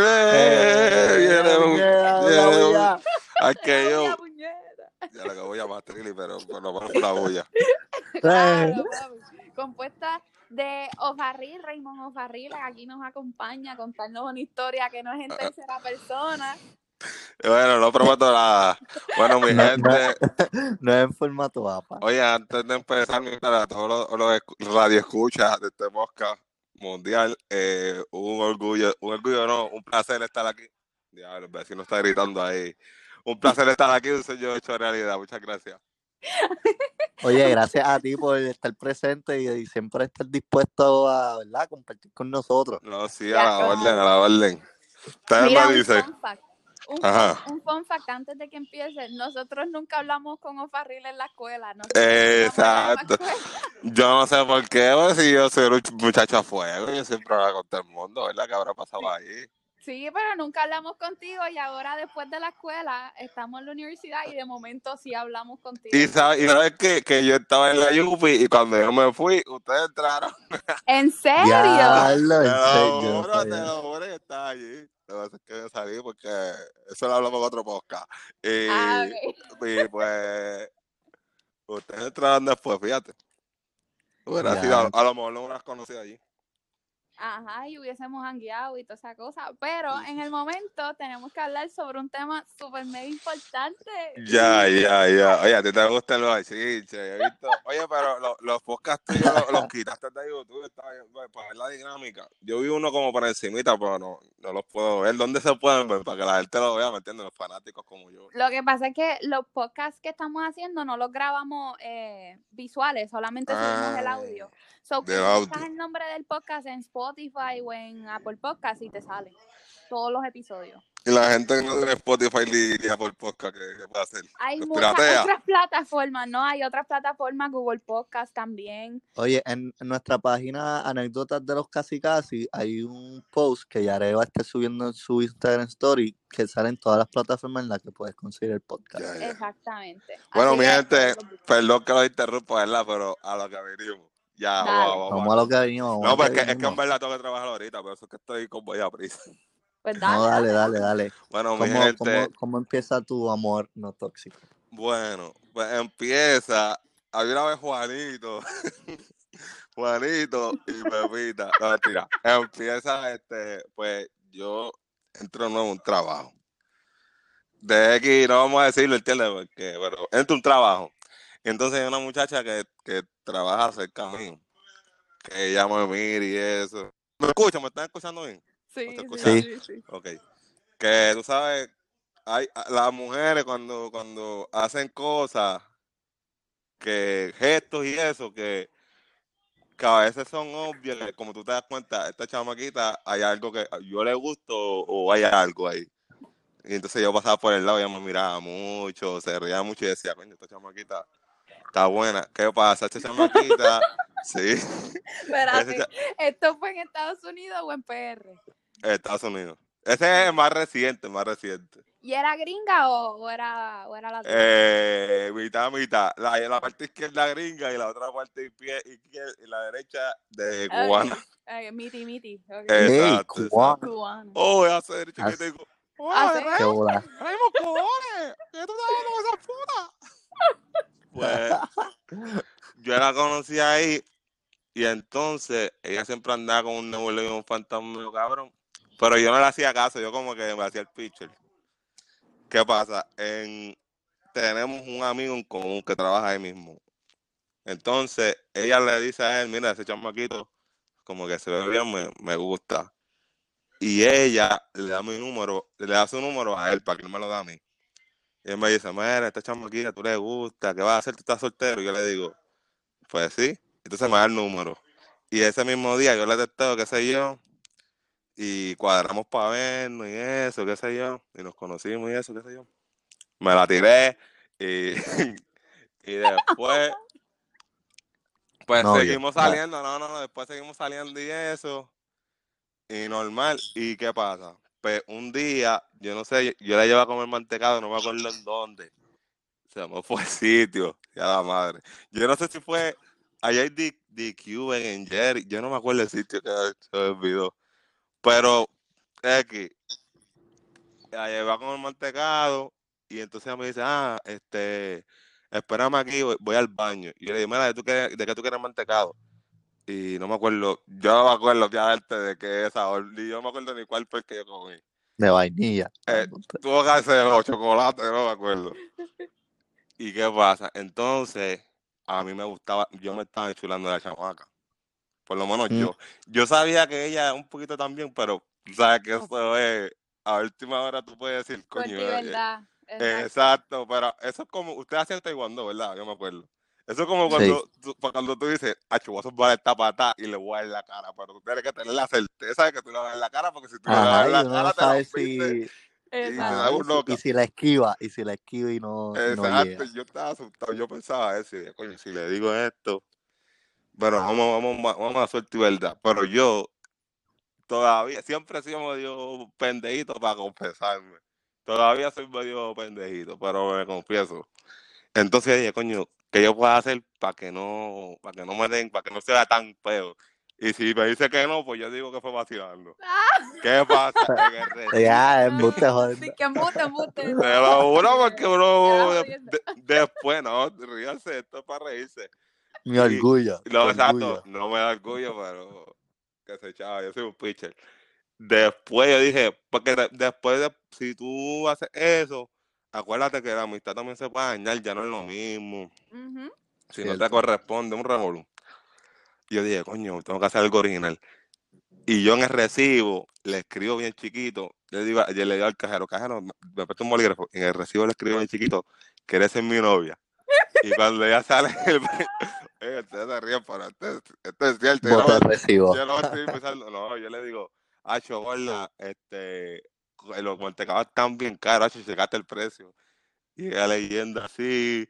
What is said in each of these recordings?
Eh, viene un- puñeta, viene la un- bulla. aquello. La. Ya lo que voy a llamar Trilly, pero por lo menos una bulla. Claro. Compuesta de Ofarril, Raymond Ofarril, que aquí nos acompaña a contarnos una historia que no es en tercera persona. Bueno, no prometo nada. Bueno, mi No, gente, No es en formato APA. oye, antes de empezar, a todos los, los escu- radioescuchas de este podcast mundial, eh, un orgullo, un orgullo no, un placer estar aquí. Ya, el vecino está gritando ahí. Un placer estar aquí, un sueño hecho realidad. Muchas gracias. Oye, gracias a ti por estar presente y, y siempre estar dispuesto a ¿verdad? compartir con nosotros. No, sí, a la orden, a la orden. Ustedes Mira, me un dicen. fun fact. Un, Ajá. un fun fact antes de que empiece. Nosotros nunca hablamos con Ofarril en la escuela. Exacto. la escuela. Yo no sé por qué, pues, si yo soy un muchacho a fuego, yo siempre hablo con todo el mundo, ¿verdad? ¿Qué habrá pasado ahí? Sí, pero nunca hablamos contigo y ahora después de la escuela estamos en la universidad y de momento sí hablamos contigo. Y sabes, y sabes que, que yo estaba en la Yupi y cuando yo me fui, ustedes entraron. ¿En serio? Diablo, Te en lo serio, yo no juro, te lo juro que estaba allí. Lo que que me salí porque eso lo hablamos en otro podcast. Y, Ah, ok. y pues, ustedes entraron después, fíjate. Hubiera sido, a lo mejor no me hubieras conocido allí. Ajá, y hubiésemos hangueado y toda esa cosa. Pero en el momento tenemos que hablar sobre un tema súper mega importante. Ya, ya, ya. Oye, a ti te gustan los visto. Oye, pero los, los podcasts tuyos los, los quitaste de YouTube pues, para ver la dinámica. Yo vi uno como por encimita, pero no, no los puedo ver. ¿Dónde se pueden ver? Para que la gente lo vea, ¿me entiendes? Los fanáticos como yo. Lo que pasa es que los podcasts que estamos haciendo no los grabamos eh, visuales, solamente subimos el Ah, audio. So, buscas audio. el nombre del podcast en Spotify o en Apple Podcast y te salen todos los episodios. Y la gente que no tiene Spotify ni, ni Apple Podcast, ¿qué, qué puede hacer? Hay Los muchas piratea. otras plataformas, ¿no? Hay otras plataformas, Google Podcast también. Oye, en, en nuestra página Anécdotas de los Casi Casi hay un post que Yare va a estar subiendo en su Instagram Story que salen todas las plataformas en las que puedes conseguir el podcast. Ya, ya. Exactamente. Bueno, Así mi gente, los- perdón que lo interrumpa, ¿verdad? Pero a lo que venimos. Ya, Dale. vamos, vamos. Vamos a lo que venimos. No, lo pues que es que, en verdad tengo que trabajar ahorita, por eso es que estoy con voy a prisa. Pues dale, No, dale, dale, dale. Bueno, mi ¿Cómo, gente, cómo, cómo empieza tu amor no tóxico? bueno, pues empieza. Había una vez Juanito, Juanito y Pepita. No, mentira. Empieza, este, pues yo entro nuevo a un trabajo. De X, no vamos a decirlo, ¿entiendes? Porque, pero entro un trabajo. Entonces hay una muchacha que, que trabaja cerca mío, que ella me mira y eso. ¿Me escuchan? ¿Me están escuchando bien? Sí, ¿No te sí, sí, sí. Ok. Que tú sabes, hay las mujeres cuando, cuando hacen cosas, que gestos y eso, que, que a veces son obvios, como tú te das cuenta, esta chamaquita hay algo que yo le gusto o hay algo ahí. Y entonces yo pasaba por el lado y ella me miraba mucho, se reía mucho y decía, coño, esta chamaquita está buena. ¿Qué pasa? Esta chamaquita, sí, Espérate, ¿esto fue en Estados Unidos o en PR? Estados Unidos. Ese es el más reciente, más reciente. ¿Y era gringa o, o era, o era latina? Eh, mitad, mitad. La, la parte izquierda gringa y la otra parte pie- izquierda y la derecha de cubana. ay, miti, miti. Eh, ¡Ey, Exacto, cubano! Cubano. Oh, voy a hacer As- chiquitico. Ah, ¡Oye, ¿sí? ¡Qué bola! ¡Raymond, cojones! ¿Qué tú estás hablando con esa puta? Pues yo la conocí ahí y entonces ella siempre andaba con un nebuleo y un fantasma cabrón. Pero yo no le hacía caso, yo como que me hacía el pitcher. ¿Qué pasa? En, tenemos un amigo en común que trabaja ahí mismo. Entonces, ella le dice a él, mira, ese chamaquito, como que se ve bien, me, me gusta. Y ella le da mi número, le da su número a él para que él me lo da a mí. Y él me dice, mira, esta chamaquita, tú le gusta, ¿qué vas a hacer? ¿Tú estás soltero? Y yo le digo, pues sí. Entonces me da el número. Y ese mismo día yo le testeo, qué sé yo, y cuadramos para vernos y eso, qué sé yo, y nos conocimos y eso, qué sé yo. Me la tiré y, y después, pues No, seguimos saliendo, no, no, no, después seguimos saliendo y eso, y normal. ¿Y qué pasa? Pues un día, yo no sé, yo la llevo a comer mantecado, no me acuerdo en dónde. Se me fue el sitio, ya la madre. Yo no sé si fue allá hay DQ en Jerry, yo no me acuerdo el sitio que se olvidó. Pero X. La lleva con el mantecado y entonces me dice, ah, este, espérame aquí, voy, voy al baño. Y yo le digo, mira, ¿de, tú qué- de qué tú quieres mantecado? Y no me acuerdo, yo no me acuerdo ya de qué es sabor, ni yo no me acuerdo ni cuál fue el que yo comí. De vainilla. Eh, Tuvo que ser o chocolate, no me acuerdo. ¿Y qué pasa? Entonces, a mí me gustaba, yo me estaba enchulando de la chamaca. Por lo menos Mm. yo. Yo sabía que ella un poquito también, pero sabes que eso es, a última hora tú puedes decir, coño. eh, ¿verdad? eh, Exacto. exacto, pero eso es como, usted hacía taekwondo, ¿verdad? Yo me acuerdo. Eso es como Sí. cuando, tú, pa- cuando tú dices, acho, voy a zumbar esta pata y le voy a dar la cara, pero tú tienes que tener la certeza de que tú le vas a dar la cara, porque si tú le Ajá, en y la cara, no te la si... Y y, si, loca. y si la esquiva, y si la esquiva y no, no Exacto, llega. yo estaba asustado, yo pensaba eso, y coño, si le digo esto, bueno, vamos, vamos, vamos a suerte y verdad, pero yo todavía, siempre he sido medio pendejito para confesarme, todavía soy medio pendejito, pero me confieso. Entonces dije, coño, ¿qué yo puedo hacer para que no, para que no me den, para que no sea tan feo? Y si me dice que no, pues yo digo que fue vacilando. ¿Qué pasa? Recibo- Ya, embuste, Sí, joder. que embuste, embuste. Te lo juro porque uno Ya, de- de- después, no, ríanse, esto es para reírse. Mi Y- orgullo. No, tu exacto, no me da orgullo, pero que se echaba, yo soy un pitcher. Después yo dije, porque de- después de, si tú haces eso, acuérdate que la amistad también se puede dañar, ya no es lo mismo. Si no te corresponde, un revolú. Yo dije, coño, tengo que hacer algo original. Y yo en el recibo le escribo bien chiquito. Yo le digo, yo le digo al cajero, cajero, me presta un bolígrafo. En el recibo le escribo bien chiquito, querés ser mi novia. Y cuando ella sale, el... Ustedes se ríen, pero esto, es- esto es cierto. Yo no, recibo. yo no estoy pensando, no, yo le digo, Acho, gorda, este, los mantecados están bien caros, Acho, checaste el precio. Y ella leyendo así,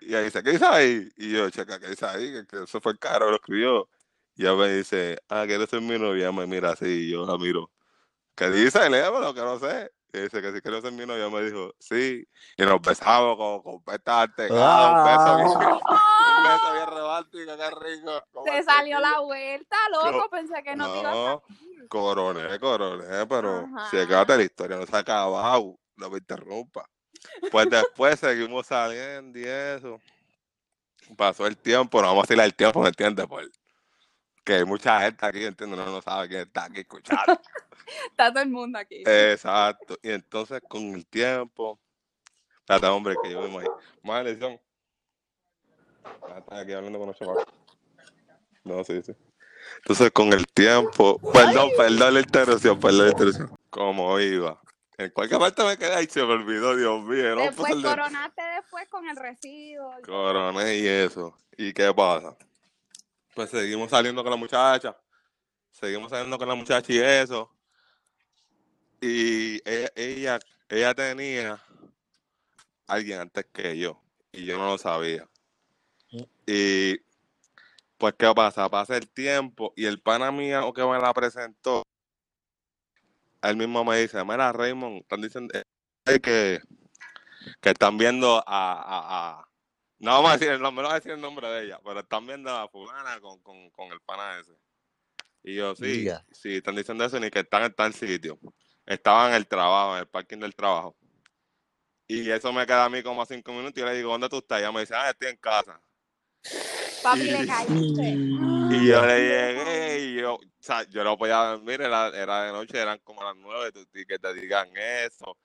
y ella dice, ¿qué dice ahí? Y yo, checa, ¿qué dice ahí? Que, que eso fue caro, lo escribió. Y ella me dice, ah, ¿quieres ser mi novia? Me mira así, y yo la miro. ¿Qué dice? Léamelo, que no sé. Y dice que si quiero ser mi novia, me dijo, sí. Y nos besamos con, con pesta antecada, un beso bien, un beso bien romántico, qué rico. Se salió la vuelta, loco. No, Pensé que no, te ibas a coroné, coroné, pero Ajá. si acabate la historia, no se ha acabado, no me interrumpa. Pues después seguimos saliendo y eso. Pasó el tiempo, no vamos a decirle el tiempo, ¿me entiendes? Por- que hay mucha gente aquí, ¿entiendes? No, no sabe quién está aquí escuchando. Está todo el mundo aquí. Exacto. Y entonces con el tiempo, espérate, hombre, que yo mismo ahí. Más elección. Estás aquí hablando con los chavales. No, sí, sí. Entonces con el tiempo, perdón, perdón la interrupción, perdón la interrupción. Como iba. En cualquier parte me quedé y se me olvidó, Dios mío. No después puedo coronaste después con el residuo. Coroné y eso. ¿Y qué pasa? Pues seguimos saliendo con la muchacha. Seguimos saliendo con la muchacha y eso. Y ella, ella, ella tenía alguien antes que yo. Y yo no lo sabía. Y pues, ¿qué pasa? Pasa el tiempo y el pana mío que me la presentó, él mismo me dice, mira, Raymond, están diciendo eh, que, que están viendo a, a, a- No vamos a decir el nombre, no a decir el nombre de ella, pero están viendo a fulana con, con, con el pana ese. Y yo, sí, sí, están diciendo eso, ni que están en tal sitio. Estaba en el trabajo, en el parking del trabajo. Y eso me queda a mí como a cinco minutos y yo le digo, ¿dónde tú estás? Y ella me dice, ah, estoy en casa. Papi, Y- le caíste. Y yo le llegué y yo, o sea, yo no podía dormir, era, era de noche, eran como las nueve, que te digan eso.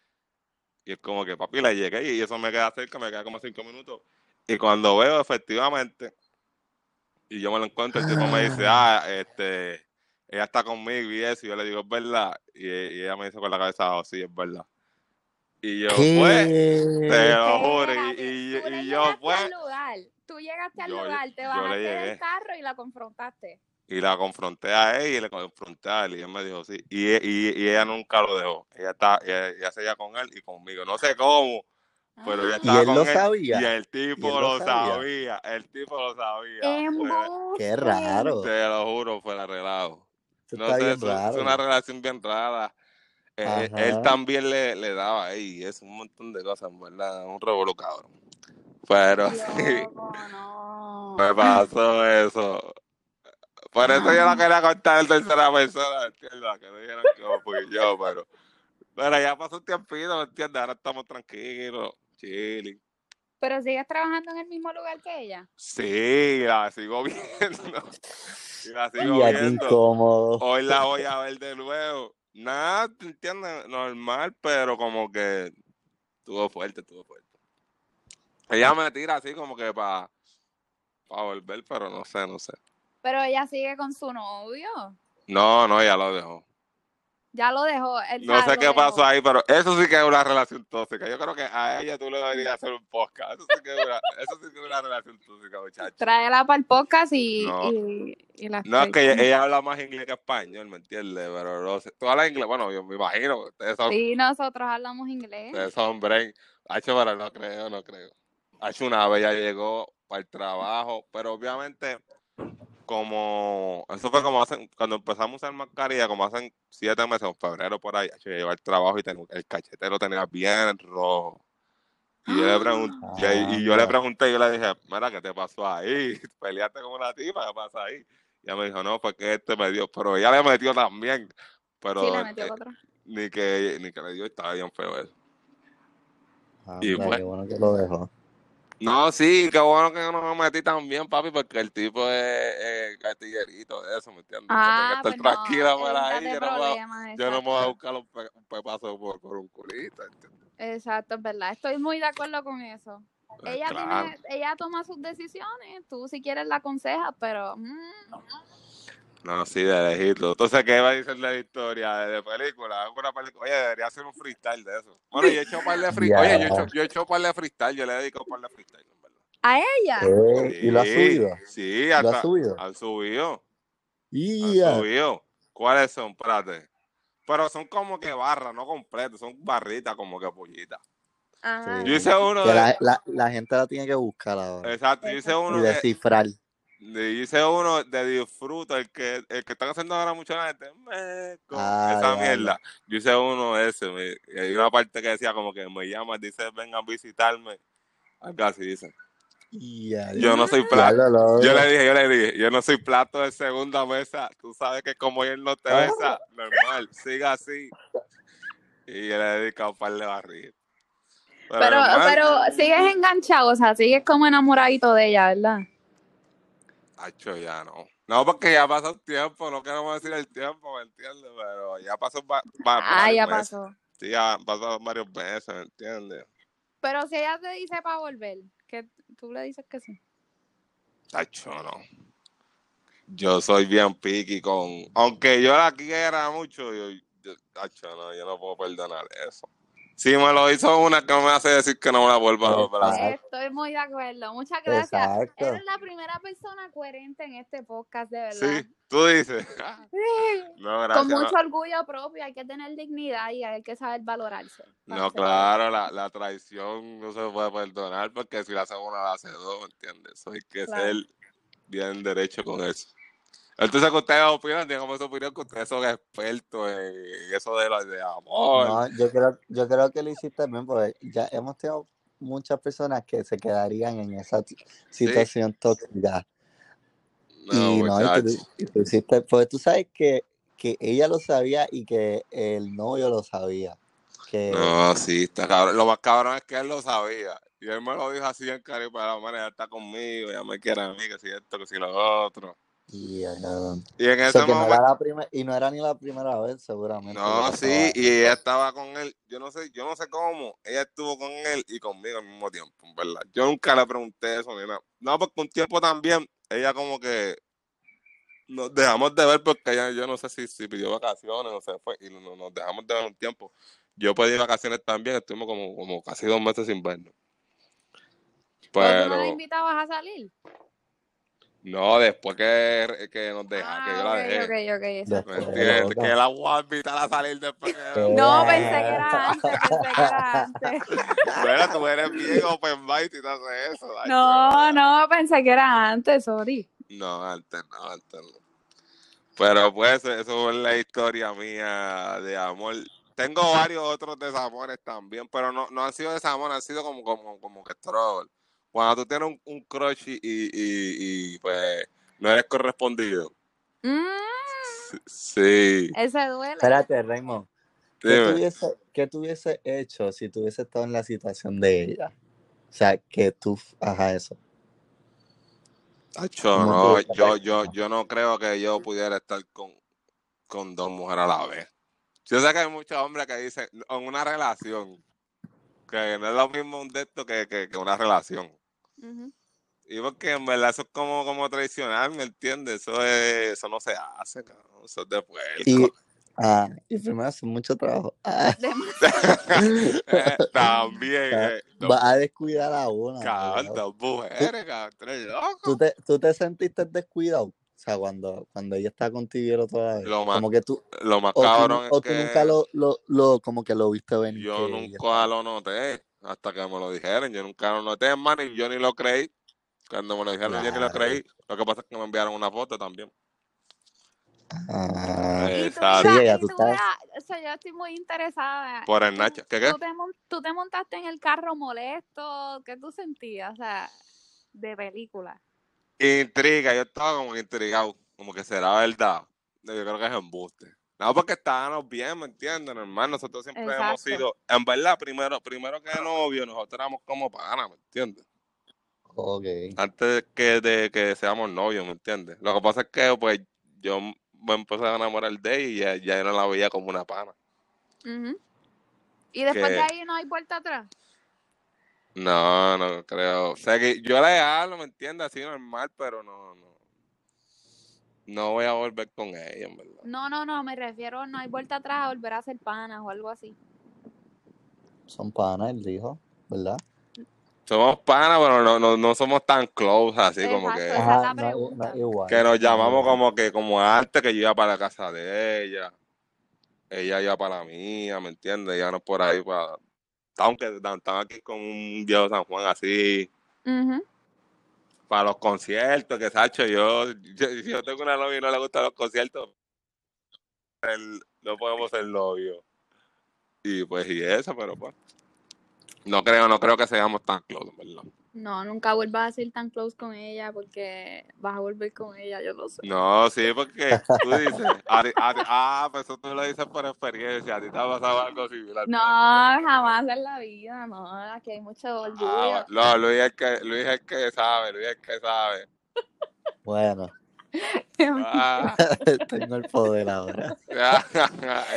Y es como que, papi, le llegué y eso me queda cerca, me queda como cinco minutos. Y cuando veo, efectivamente, y yo me lo encuentro, el tipo me dice, ah, este, ella está conmigo y eso, y yo le digo, es verdad. Y, y ella me dice con la cabeza, abajo, sí, es verdad. Y yo, pues, te ¿Qué? lo juro, y, y, tú y yo, pues, al lugar. Tú llegaste al Yo- lugar, te bajaste del carro y la confrontaste. Y la confronté a él y le confronté a él y él me dijo sí. Y, y, y ella nunca lo dejó. Ella está, ella, ella seguía con él y conmigo. No sé cómo, pero ella Ah. ¿Y estaba él con lo él. sabía? Y el ¿Y tipo él lo lo sabía? sabía. El tipo lo sabía. Embuste. Qué raro. Te lo juro, fue la relajo. Eso No está sé, bien es, una relación bien rara. Eh, él también le, le daba ahí, es un montón de cosas, en verdad, un revolú cabrón. Pero sí, no. me pasó eso. Por eso yo no quería contar en tercera persona, ¿entiendes? Que no dijeran que fui yo, pero... Pero ya pasó un tiempito, ¿me entiendes? Ahora estamos tranquilos, chilling. Pero sigues trabajando en el mismo lugar que ella. Sí, la sigo viendo. Y la sigo Y viendo. incómodo. Hoy la voy a ver de nuevo. Nada, ¿te entiendes? Normal, pero como que estuvo fuerte, estuvo fuerte. Ella me tira así como que para volver, pero no sé, no sé. Pero ella sigue con su novio. No, no, ya lo dejó. Ya lo dejó. él No sé qué dejó. pasó ahí, pero eso sí que es una relación tóxica. Yo creo que a ella tú le deberías hacer un podcast. Eso sí que es una, eso sí que es una relación tóxica, muchacho. Tráela para el podcast y, No. y, y la No, es que ella habla más inglés que español, ¿me entiendes? Pero no sé. Tú hablas inglés, bueno, yo me imagino. Ustedes son, Sí, nosotros hablamos inglés. ustedes son brain. Hacho, pero no creo, no creo. Hacho, una vez ya llegó para el trabajo, pero obviamente, como. Eso fue como hacen. Cuando empezamos a usar mascarilla, como hacen siete meses, en febrero por ahí, yo llegó al trabajo y ten- el cachete lo tenía bien rojo. Y yo le pregunté, y, y yo le pregunté, yo le dije, mira, ¿qué te pasó ahí? ¿Peleaste con una tipa? ¿Qué pasa ahí? Y ella me dijo, no, fue que este me dio, pero ella le metió también. Pero Sí, le metió eh, ni que ni que le dio, estaba bien feo eso. Y pues- qué bueno que lo dejó. No, sí, qué bueno que no me metí también, papi, porque el tipo es eh, gatillerito de eso, ¿me entiendes? Ah, Tiene pues que no, estar tranquila por ahí, yo no, me, voy a- problemas, yo no me voy a buscar un, pe- un pepazo por, por un culito, ¿entiendes? Exacto, es verdad. Estoy muy de acuerdo con eso. Pues Ella claro. tiene, ella toma sus decisiones, tú si quieres la aconsejas, pero mm, No, sí, de lejito. Entonces, ¿qué va a decir de la historia de, de película? Una película. Oye, debería hacer un freestyle de eso. Bueno, yo he hecho un par de freestyle. Oye, yo he hecho, yo he hecho un par de freestyle. Yo le dedico un par de freestyle, en verdad. a ella. Eh, ¿Y lo ha Sí, subido? Sí, ¿Lo hasta, ha subido? han subido. Y Han subido. ¿Cuáles son? Espérate. Pero son como que barras, no completas. Son barritas como que pollitas. Ajá. Yo hice uno Que de... la, la, la gente la tiene que buscar ahora. Exacto, yo hice Exacto. uno Y de... descifrar. de- Hice uno de disfruta, el que, el que están haciendo ahora mucho la gente, meco, Ah, esa mierda. Yo hice uno de ese, me- y hay una parte que decía como que me llamas, dice vengan a visitarme, algo así dice. Yo no soy plato, yo le dije, yo le dije, yo no soy plato de segunda mesa, tú sabes que como él no te Ah. besa, normal, siga así. Y yo le he dedicado un par de barriles. Pero, pero sigues enganchado, o sea, sigues como enamoradito de ella, ¿verdad? Acho, ya no. No, porque ya pasó un tiempo, no queremos decir el tiempo, ¿me entiendes? Pero ya pasó va- va- Ah, ya meses. pasó. Sí, ya pasado varios meses, ¿me entiendes? Pero si ella te dice para volver, que tú le dices que sí. Tacho, no. Yo soy bien piqui con... Aunque yo la quiera mucho, yo, yo, tacho, no, yo no puedo perdonar eso. Si me lo hizo una que no me hace decir que no me la vuelva a. Exacto. Estoy muy de acuerdo. Muchas gracias. Exacto. Eres la primera persona coherente en este podcast, de verdad. Sí, tú dices. No, gracias. Con no. mucho orgullo propio, hay que tener dignidad y hay que saber valorarse. No, claro, la, la traición no se puede perdonar porque si la hace una, la hace dos, ¿me entiendes? Eso hay que Claro. ser bien derecho con eso. Entonces, ustedes opinan, digamos su opinión, que ustedes son expertos en eso de, la, de amor. No, yo creo, yo creo que lo hiciste bien, porque ya hemos tenido muchas personas que se quedarían en esa situación tóxica. No, y no, y tú, muchacho. y tú hiciste, porque tú sabes que, que ella lo sabía y que el novio lo sabía. Que, No, sí, está cabrón. Lo más cabrón es que él lo sabía. Y él me lo dijo así en cariño para la manera, está conmigo, ya me quiere a mí, que si esto, que si lo otro. Y, en O ese sea, que no era la primer- y no era ni la primera vez, seguramente. No, sí, estaba- y ella estaba con él, yo no sé, yo no sé cómo, ella estuvo con él y conmigo al mismo tiempo, en ¿verdad? Yo nunca le pregunté eso ni nada. No, porque un tiempo también, ella como que nos dejamos de ver porque ella, yo no sé si, si pidió vacaciones o se fue y no- nos dejamos de ver un tiempo. Yo pedí vacaciones también, estuvimos como, como casi dos meses sin vernos. ¿Pero tú no la invitabas a salir? No, después que, que nos deja, ah, que yo la ok, dejé. ok, ok, exacto. ¿Me entiendes? Que la voy a invitar a salir después que... No, pensé que era antes, pensé que era antes. Mira, tú eres bien open mind y te haces eso. ay, No, no, pensé que era antes, sorry. No, antes no, antes no. Pero pues eso es la historia mía de amor. Tengo varios otros desamores también, pero no, no han sido desamores, han sido como, como, como que trouble. Cuando tú tienes un, un crush y, y, y, y, pues no eres correspondido. Mm, Sí. ese duele. Espérate, Raymond. ¿Qué tuviese, ¿Qué tuviese hecho si tuviese estado en la situación de ella? O sea, que tú, ajá, eso. Acho, ¿Cómo no, yo, yo, yo no creo que yo pudiera estar con, con dos mujeres a la vez. Yo sé que hay muchos hombres que dicen, en una relación, que no es lo mismo un de esto que, que, que una relación. Y porque en verdad eso es como, como tradicional, ¿me entiendes? Eso es, eso no se hace, cabrón. Eso es de Y, puerco. ah, y primero hace mucho trabajo. Ah, Eh, También, eh, va a descuidar a una. cabrón, dos mujeres, cabrón, tres locos. ¿Tú te, ¿Tú te sentiste descuidado? O sea, cuando, cuando ella está contigo y el otro lado. Lo más, Como que tú, lo más o tú, cabrón es o tú nunca que lo, lo, lo, como que lo viste venir. yo nunca lo noté hasta que me lo dijeron. Yo nunca lo noté, y yo ni lo creí. Cuando me lo dijeron, yo ni lo creí. Lo que pasa es que me enviaron una foto también. Ah, Y tú, Exacto. Sí, ya tú estás- o sea, yo estoy muy interesada. Por el Nacho. ¿Qué qué? Tú te, tú te montaste en el carro molesto, ¿qué tú sentías? O sea, de película. Intriga, yo estaba como intrigado, como que será verdad. Yo creo que es embuste. No, porque estábamos bien, ¿me entiendes, hermano? Nosotros siempre hemos sido, en verdad, primero, primero que novio, nosotros éramos como panas, ¿me entiendes? ok. Antes que de que seamos novios, ¿me entiendes? Lo que pasa es que, pues, yo me empecé a enamorar de ella y ya, ya yo no la veía como una pana. Ujú. Y después de ahí no hay vuelta atrás. No, no creo. O sea, que yo le hablo, ¿me entiendes? Así normal, pero no, no. No voy a volver con ella, en verdad. No, no, no, me refiero, no hay vuelta atrás a volver a ser panas o algo así. Son panas, él dijo, ¿verdad? Somos panas, pero no, no, no somos tan close así como que, esa es Ajá, la no, pregunta. no, igual. que nos no llamamos como que como antes que yo iba para la casa de ella. Ella iba para la mía, ¿me entiendes? Ya no por ahí para... Aunque están aquí con un viejo San Juan así, Ujú. Para los conciertos, que Sacho, yo, yo, yo tengo una novia y no le gustan los conciertos, no podemos ser novios. Y pues, y eso, pero pues. No creo, no creo que seamos tan close, ¿verdad? No, nunca vuelvas a ser tan close con ella porque vas a volver con ella, yo lo sé. No, sí, porque tú dices, a ti- a ti- ah, pues eso tú lo dices por experiencia, a ti te ha pasado algo similar. No, jamás en la vida, no, aquí hay mucho orgullo. Ah, no, Luis es, que, Luis es que sabe, Luis es que sabe. Bueno, Ah, tengo el poder ahora. ¿Qué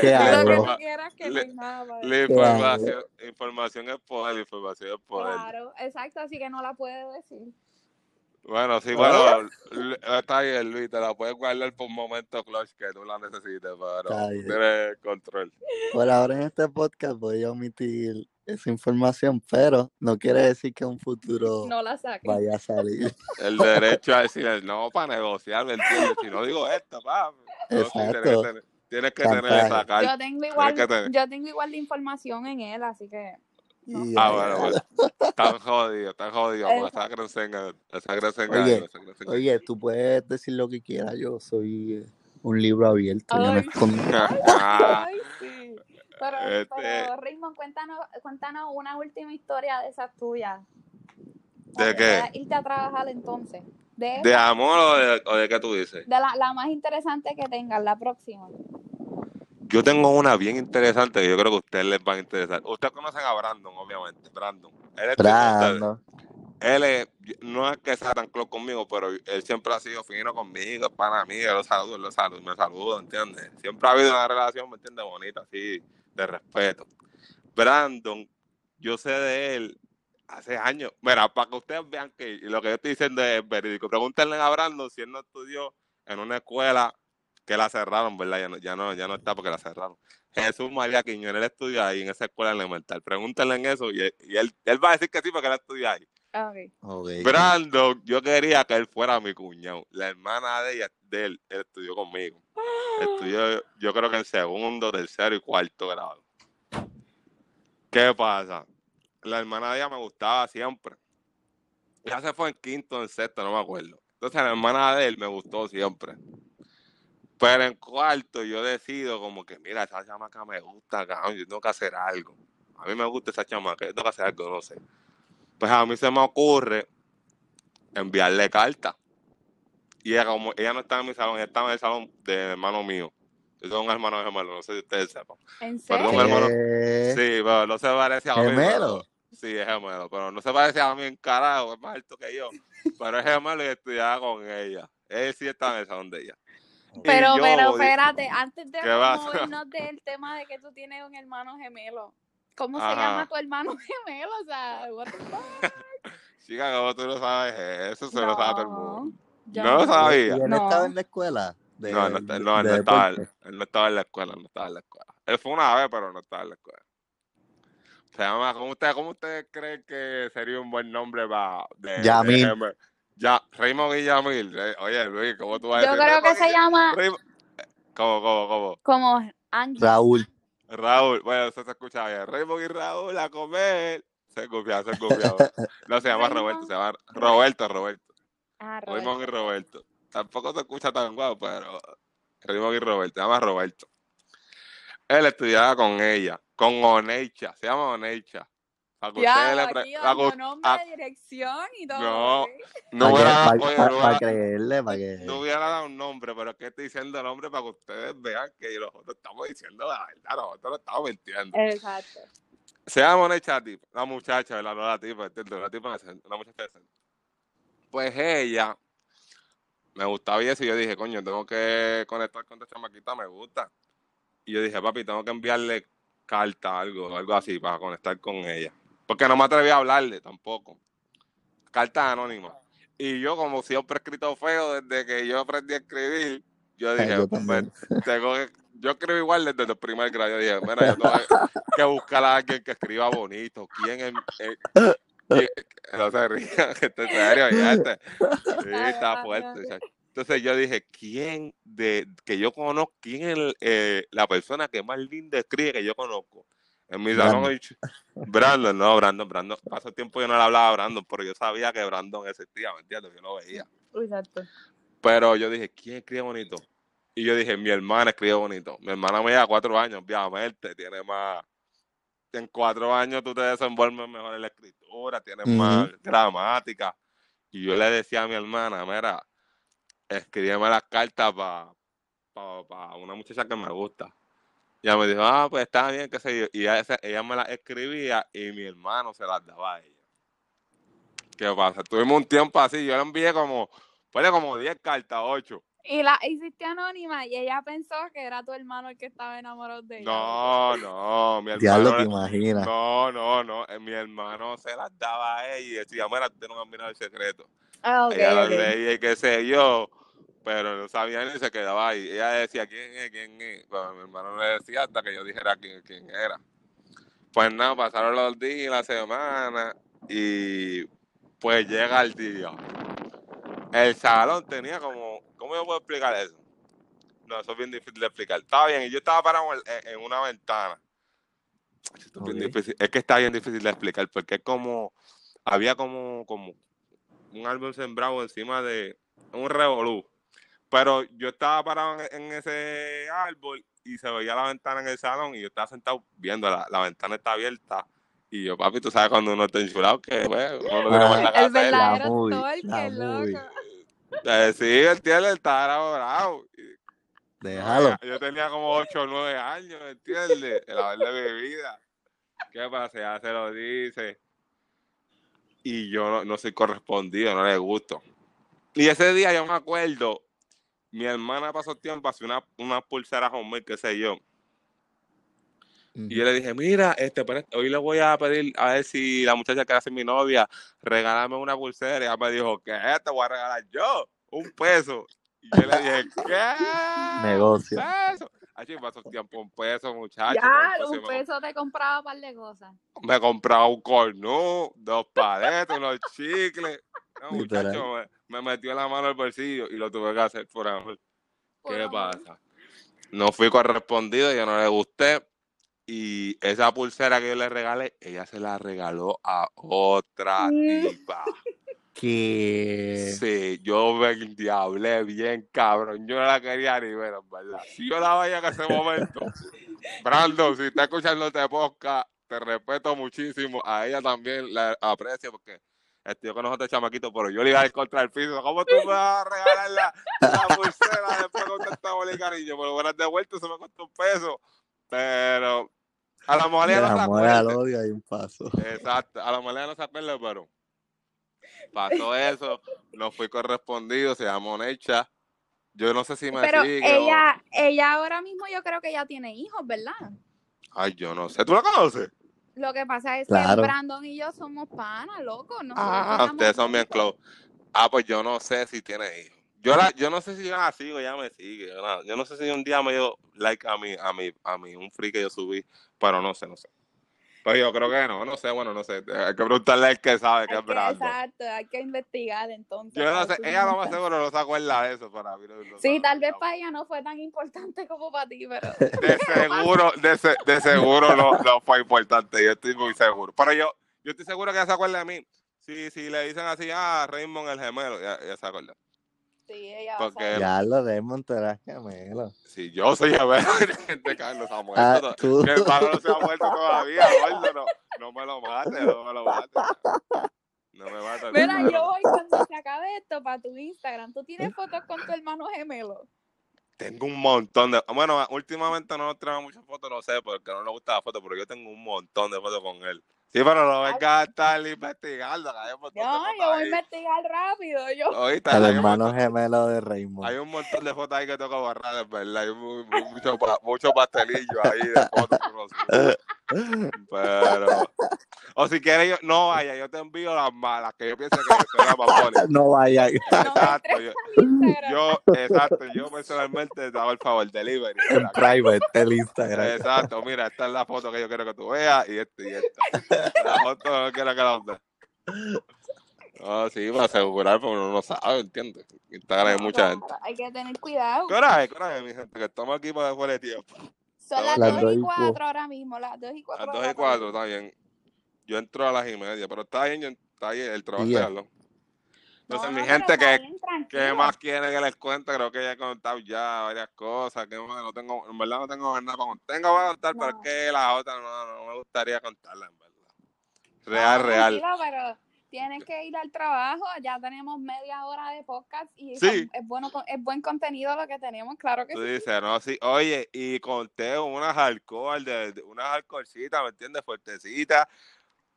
¿Qué Lo que hago? La información, información es poder, información es poder. Claro, exacto, así que no la puedes decir. Bueno, sí, Ah. bueno, está bien, Luis, te la puedes guardar por un momento clutch que tú la necesites, pero tienes control. Por ahora en este podcast voy a omitir esa información, pero no quiere decir que en un futuro No la saques. vaya a salir. El derecho a decir el no para negociar, ¿me entiendes? Si no digo esto, pa. sí, tienes que Exacto. tener, tienes que tener esa carta. Yo tengo igual, que tener. yo tengo igual de información en él, así que no. Ah, bueno, bueno. Están jodidos, están jodidos. Porque Exacto. esa crecenga, esa crecenga, Oye, esa crecenga. Oye, tú puedes decir lo que quieras, yo soy un libro abierto, yo no Ay. escondo. Ah, Ay. Pero, Este- pero Raymond, cuéntanos, cuéntanos una última historia de esas tuyas. ¿De qué? Irte a trabajar entonces. De, ¿De amor o de, o de qué tú dices? de la, la más interesante que tengas, la próxima. Yo tengo una bien interesante que yo creo que a ustedes les va a interesar. Ustedes conocen a Brandon, obviamente. Brandon. Él es tipo ustedes. Brando. Él es, no es que sea tan close conmigo, pero él siempre ha sido fino conmigo, es para mí, yo lo saludo, lo saludo, me saludo, ¿entiendes? Siempre ha habido una relación, ¿me entiendes? Bonita, así, de respeto. Brandon, yo sé de él hace años. Mira, para que ustedes vean que lo que yo estoy diciendo es verídico. Pregúntenle a Brandon si él no estudió en una escuela que la cerraron, ¿verdad? Ya no, ya no, ya no está porque la cerraron. Jesús María Quiñones, él estudió ahí en esa escuela elemental. Pregúntenle en eso y, él, y él, él va a decir que sí porque él estudió ahí. Ah, ok. Ok. Brandon, yo quería que él fuera mi cuñado. La hermana de ella, de él, él estudió conmigo. Estudió, yo creo que en segundo, tercero y cuarto grado. ¿Qué pasa? La hermana de ella me gustaba siempre. Ya se fue en quinto, en sexto, no me acuerdo. Entonces la hermana de él me gustó siempre. Pero en cuarto yo decido como que, mira, esa chamaca me gusta, cabrón, yo tengo que hacer algo. A mí me gusta esa chamaca, yo tengo que hacer algo, no sé. Pues a mí se me ocurre enviarle carta. Y ella, como ella no estaba en mi salón, ella estaba en el salón de hermano mío. Yo tengo un hermano gemelo, no sé si ustedes sepan. ¿En Perdón, serio? hermano. ¿Qué? Sí, pero no se parece a mí. ¿Gemelo? Sí, es gemelo, pero no se parece a mí en carajo, es más alto que yo. Pero es gemelo y estudiaba con ella. Él sí estaba en el salón de ella. Pero, yo, pero, espérate, antes de movernos del tema de que tú tienes un hermano gemelo, ¿cómo se llama tu hermano gemelo? O sea, what the fuck? Chica, como tú no sabes eso, se lo sabe todo el mundo. Yo No lo ¿Y sabía. él No. estaba en la escuela? De- No, no, está- de- no, él de no estaba, él no estaba en la escuela, no estaba en la escuela. Él fue una vez, pero no estaba en la escuela. Se llama, ¿cómo usted, cómo usted cree que sería un buen nombre para de, Yamil. ya, Raymond y Yamil. Eh, Oye, Luis, ¿cómo tú vas a Yo decir? creo que se llama Raymond- ¿Cómo, cómo, cómo? como Ángel. Raúl. Raúl, bueno, eso se escucha bien. Raymond y Raúl a comer. Se copia, se copia. No, se llama. Roberto, se llama Roberto, Roberto. Ah, Raymond y Roberto. Tampoco se escucha tan guapo, pero Raymond y Roberto, se llama Roberto. Él estudiaba con ella, con Oneicha, se llama Oneicha. Para que Ya, ustedes le pre- para nombre, ah, dirección y todo. No. no Para hubiera, no dado un nombre, pero es que estoy diciendo el nombre para que ustedes vean que nosotros estamos diciendo la verdad, nosotros no estamos mintiendo. Exacto. Se llama Oneicha la muchacha, ¿verdad? No la tipa. La tipa una muchacha decente. Pues ella me gustaba y eso, y yo dije, coño, tengo que conectar con esta chamaquita, me gusta. Y yo dije, papi, tengo que enviarle carta, algo, algo así, para conectar con ella. Porque no me atreví a hablarle tampoco. Carta anónima. Y yo, como siempre he escrito feo desde que yo aprendí a escribir, yo Ay, dije, yo pues, también. tengo que, yo escribo igual desde el primer grado. Yo dije, mira, yo tengo que- buscar a alguien que escriba bonito. ¿Quién es? eh, no se rían, que esto es serio, ya este. Sí, está fuerte. Entonces yo dije, ¿quién de que yo conozco, quién es el, eh, la persona que más linda escribe que yo conozco? En mi salón, Brandon, no, Brandon, Brandon. Pasó tiempo yo no le hablaba a Brandon, pero yo sabía que Brandon existía, ¿me entiendes? Yo lo veía. Exacto. Pero yo dije, ¿quién escribe bonito? Y yo dije, mi hermana escribe bonito. Mi hermana me lleva cuatro años, obviamente, tiene más. En cuatro años tú te desenvuelves mejor en la escritura, tienes Ujú. más gramática. Y yo le decía a mi hermana, mira, escríbeme las cartas para una muchacha que me gusta. Y ella me dijo, ah, pues está bien, qué sé yo. Y ella, me las escribía y mi hermano se las daba a ella. ¿Qué pasa? Tuvimos un tiempo así, yo le envié como, ponle como 10 cartas, 8. Y la hiciste anónima y ella pensó que era tu hermano el que estaba enamorado de ella. No, no, mi Diablo, hermano. te imaginas. No, no, no. eh, Mi hermano se las daba a ella y decía, mira, tú tienes un admirador secreto. Ah, ella lo ok. leía y qué sé yo, pero no sabía ni se quedaba ahí. Ella decía, ¿quién es? ¿Quién es? Pero mi hermano no le decía hasta que yo dijera quién, quién era. Pues nada, pasaron los días, la semana y pues llega el día. El salón tenía como, ¿cómo yo puedo explicar eso? No, eso es bien difícil de explicar. Estaba bien, y yo estaba parado en, en una ventana. Esto es, bien Ok. difícil. es que está bien difícil de explicar porque es como, había como, como un árbol sembrado encima de un revolú. Pero yo estaba parado en, en ese árbol y se veía la ventana en el salón y yo estaba sentado viendo la, la ventana está abierta. Y yo, papi, tú sabes cuando uno está enchulado que pues, uno lo tiene en la El casa. verdadero movie, stalker, la movie. Eh, sí, entiendes, estaba enamorado. Y- Déjalo. Yo tenía como 8 o 9 años, ¿entiendes? El haber de mi vida. ¿Qué pasa? Ya se lo dice. Y yo no, no soy correspondido, no le gusto. Y ese día yo me acuerdo, mi hermana pasó tiempo, hace una, una pulsera homemade, qué sé yo. Y yo le dije, mira, este, pero hoy le voy a pedir a ver si la muchacha que hace mi novia, regálame una pulsera. Y ella me dijo, ¿qué? Te voy a regalar yo, un peso. Y yo le dije, ¿qué? Negocio. Peso. Así pasó tiempo, un peso, muchacho. Ya, un me- peso te compraba un par de cosas. me compraba un cornú, dos paletas, unos chicles. No, muchacho, me, me metió la mano al bolsillo y lo tuve que hacer por amor. Por ¿Qué amor. pasa? No fui correspondido, yo no le gusté. Y esa pulsera que yo le regalé, ella se la regaló a otra Mm. tipa. Que... Sí, yo me endiablé bien cabrón. Yo no la quería ni ver, en verdad. Si yo la veía en ese momento, Brandon, si está escuchando este podcast, te respeto muchísimo. A ella también la aprecio porque yo conozco a este chamaquito, pero yo le iba a ir contra el piso. ¿Cómo tú me vas a regalar la, la pulsera después con tanta bola y cariño? Pero buenas de vuelta, eso me costó un peso. Pero a la mujer Del no se amor al acuerda. odio hay un paso. Exacto, a la mujer no se acuerda, pero pasó eso. No fui correspondido, se llamó Necha. Yo no sé si me Pero sigue o- ella, ella ahora mismo yo creo que ya tiene hijos, ¿verdad? Ay, yo no sé. ¿Tú la conoces? Lo que pasa es Claro. que Brandon y yo somos panas, loco. nosotros Ah, ustedes son bien close. Ah, pues yo no sé si tiene hijos. Yo, la, yo no sé si yo la sigo, ya me sigue. Yo no, yo no sé si un día me dio like a mi, a mi, a mi, un free que yo subí, pero no sé, no sé. Pues yo creo que no, no sé, bueno, no sé. Hay que preguntarle al que sabe que es Brandon. exacto, hay que investigar entonces. Yo no sé, ella nos más seguro no se acuerda de eso para mí. no- no Sí, sabe, tal vez no. para ella no fue tan importante como para ti, pero De seguro, de, se- de seguro no, no fue importante, yo estoy muy seguro. Pero yo, yo estoy seguro que ella se acuerda de mí. Si, si le dicen así, ah, Raymond el gemelo, ya, ya se acuerda. Sí, ella va a Porque-. Ya lo de Monterrey gemelo. Si yo soy gemelo de Carlos ha muerto, Ah, tú. mi hermano no se ha muerto todavía, gordo, no, no me lo mates, no me lo mates. No me mates. Mira, yo voy cuando se acabe esto para tu Instagram. ¿Tú tienes fotos con tu hermano gemelo? Tengo un montón de. Bueno, últimamente no nos traemos muchas fotos, no sé, porque no le gusta la foto, pero yo tengo un montón de fotos con él. Sí, pero no venga a estar investigando. que hay un montón de No, yo voy a investigar rápido. Yo. Oíste, El hermano montón- gemelo de Raymond. Hay un montón de fotos ahí que tengo que borrar, es verdad. Hay mu- mu- mucho, mucho pastelillo ahí de fotos. Que. Pero. O si quieres, yo, no vaya, yo te envío las malas, que yo pienso que son las más bonitas. No vaya. Exacto, yo, yo, exacto, yo personalmente te hago el favor, delivery. En private, el Instagram. Exacto, mira, esta es la foto que yo quiero que tú veas y esta y esta. La foto no quiero que la veas. No, sí, para asegurar, porque uno no sabe, ¿entiendes? Instagram hay mucha gente. Hay que tener cuidado. ¿Qué hora es? ¿Qué hora es, mi gente? Que estamos aquí para después de tiempo. Son las Las 2 dos y y 4 cu- ahora mismo, las 2 y 4. Las dos y cuatro, está bien. Yo entro a las y media, pero está bien, yo- está bien el trabajo. Yeah. déjalo. Entonces, mi gente, que ¿qué ¿qué más quiere que les cuente? Creo que ya he contado ya varias cosas. Que no tengo, en verdad no tengo nada para contar. Tengo para contar, pero No. es que las otras no, no me gustaría contarlas, en verdad. Real, real. pero tienes que ir al trabajo. Ya tenemos media hora de podcast y Sí. son- es, bueno, es buen contenido lo que tenemos, claro que Tú sí. dices, no, sí. Oye, y conté unas alcohol, de, de- unas alcoholcitas, ¿me entiendes? Fuertecitas.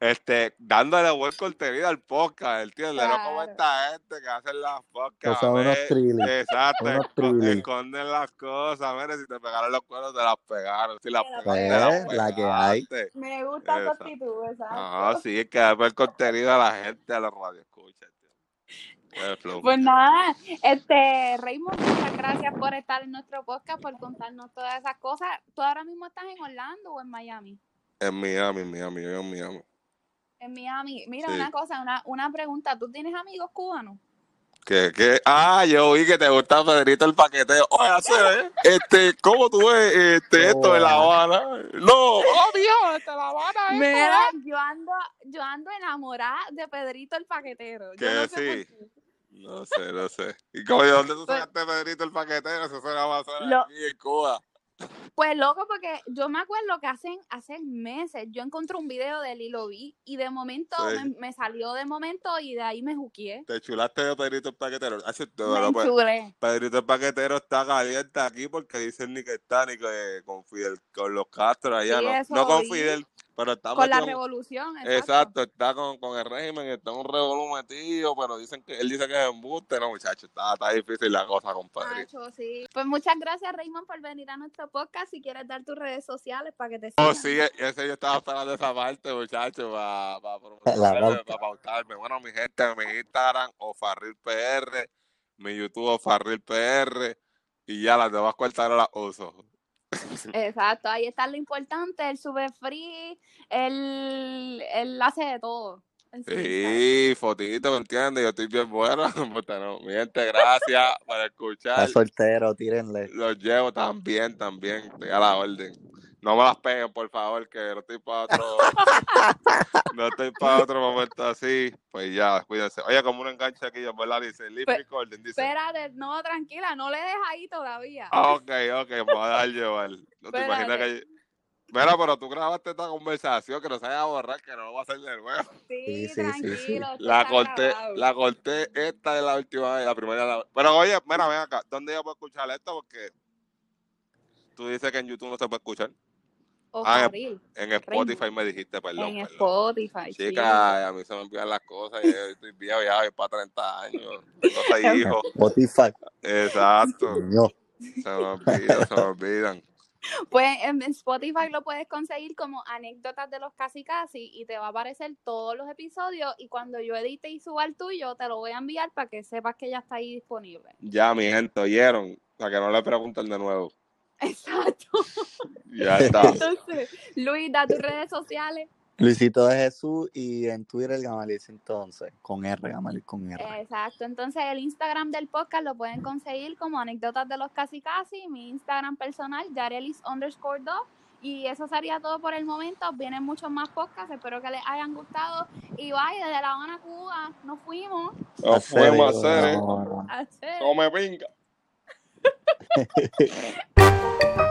Este, dándole buen contenido al podcast, ¿entiendes? No como Claro. esta gente que hacen las Que podcasts. son unos trillis. Exacto, unos esconden las cosas. Mira, si te pegaron los cuernos, te las pegaron. Si las Te las pegaste, pegaron. te las La que hay. Me gusta tu Exacto. actitud, exacto. No, sí, es que el contenido a la gente, a los radioescuchas. tío. El. Pues nada, este Raymond, muchas gracias por estar en nuestro podcast, por contarnos todas esas cosas. ¿Tú ahora mismo estás en Orlando o en Miami? En Miami, en Miami, yo en Miami. En Miami. Mira, Sí. una cosa, una, una pregunta. ¿Tú tienes amigos cubanos? ¿Qué, qué? Ah, yo vi que te gusta Pedrito el paqueteo. Oye, hacer, ¿eh? Este, ¿cómo tú ves este, esto de La Habana? No, oh, Dios, este, La Habana. Mira, ¿eh? yo ando, yo ando enamorada de Pedrito el paquetero. Yo Que no sé sí. por qué. No sé, no sé. ¿Y cómo, de dónde tú Pues- sacaste Pedrito el paquetero? Eso suena más a Lo- aquí en Cuba. Pues loco, porque yo me acuerdo que hacen, hace meses yo encontré un video de él y lo vi y de momento Sí. me, me salió de momento y de ahí me juqué. Te chulaste de Pedrito el paquetero. Así te Me pues. Pedrito el paquetero está caliente aquí porque dicen ni que está ni que con Fidel, con los Castro allá. Sí, no, no con. Fidel, pero está Con la metido revolución. Exacto. Exacto, está con, con el régimen, está en un revolú metido, pero dicen que él dice que es embuste, no muchachos, está, está difícil la cosa, compadre. Nacho, sí. Pues muchas gracias, Raymond, por venir a nuestro podcast. Si quieres dar tus redes sociales para que te Oh, sigan. sí, ese yo estaba esperando esa parte, muchachos, para para pauta. pautarme. Bueno, mi gente, mi Instagram, OfarrilPR, mi YouTube, OfarrilPR, y ya las demás cuentas no las uso. Exacto, ahí está lo importante. Él sube free, él, él hace de todo. Sí, fotito, ¿me entiendes? Yo estoy bien bueno. no. Mi gente, gracias por escuchar. Está soltero, tírenle. Los llevo también, también. Estoy a la orden. No me las peguen, por favor, que no estoy para otro. no estoy para otro momento así. Pues ya, cuídense. Oye, como un enganche aquí, ¿verdad? Dice, Pe- recording, dice. Espérate, no, tranquila, no le dejes ahí todavía. Ah, ok, ok, me voy a dejar llevar. No te imaginas que. Mira, pero tú grabaste esta conversación que no se vaya a borrar, que no lo voy a hacer de nuevo. Sí, Sí, sí, sí, tranquilo. sí. La corté, la corté, esta es la última vez, la primera. la- Pero oye, mira, ven acá, ¿dónde yo puedo escuchar esto? Porque tú dices que en YouTube no se puede escuchar. O Ah, En Spotify me dijiste, perdón. en perdón. Spotify. sí. Chica, a mí se me olvidan las cosas, yo estoy viejo ya, voy para 30 años, tengo seis hijos. Spotify. Exacto, se me olvidan, se me olvidan. Pues en Spotify lo puedes conseguir como anécdotas de los casi casi y te va a aparecer todos los episodios y cuando yo edite y suba el tuyo te lo voy a enviar para que sepas que ya está ahí disponible. Ya, mi gente, oyeron, para que no le pregunten de nuevo. Exacto. Ya está. Entonces, Luis, da tus redes sociales. Luisito de Jesús y en Twitter Gamaliel entonces, con R, Gamaliel con R. Exacto. Entonces, el Instagram del podcast lo pueden conseguir como anécdotas de los casi casi. Mi Instagram personal, Yarelis underscore 2. Y eso sería todo por el momento. Vienen muchos más podcasts. Espero que les hayan gustado. Y bye, desde La Habana, Cuba, nos fuimos Nos fuimos a Hacer, ¿eh? no, no. a hacer. Come pinga. no. Thank you.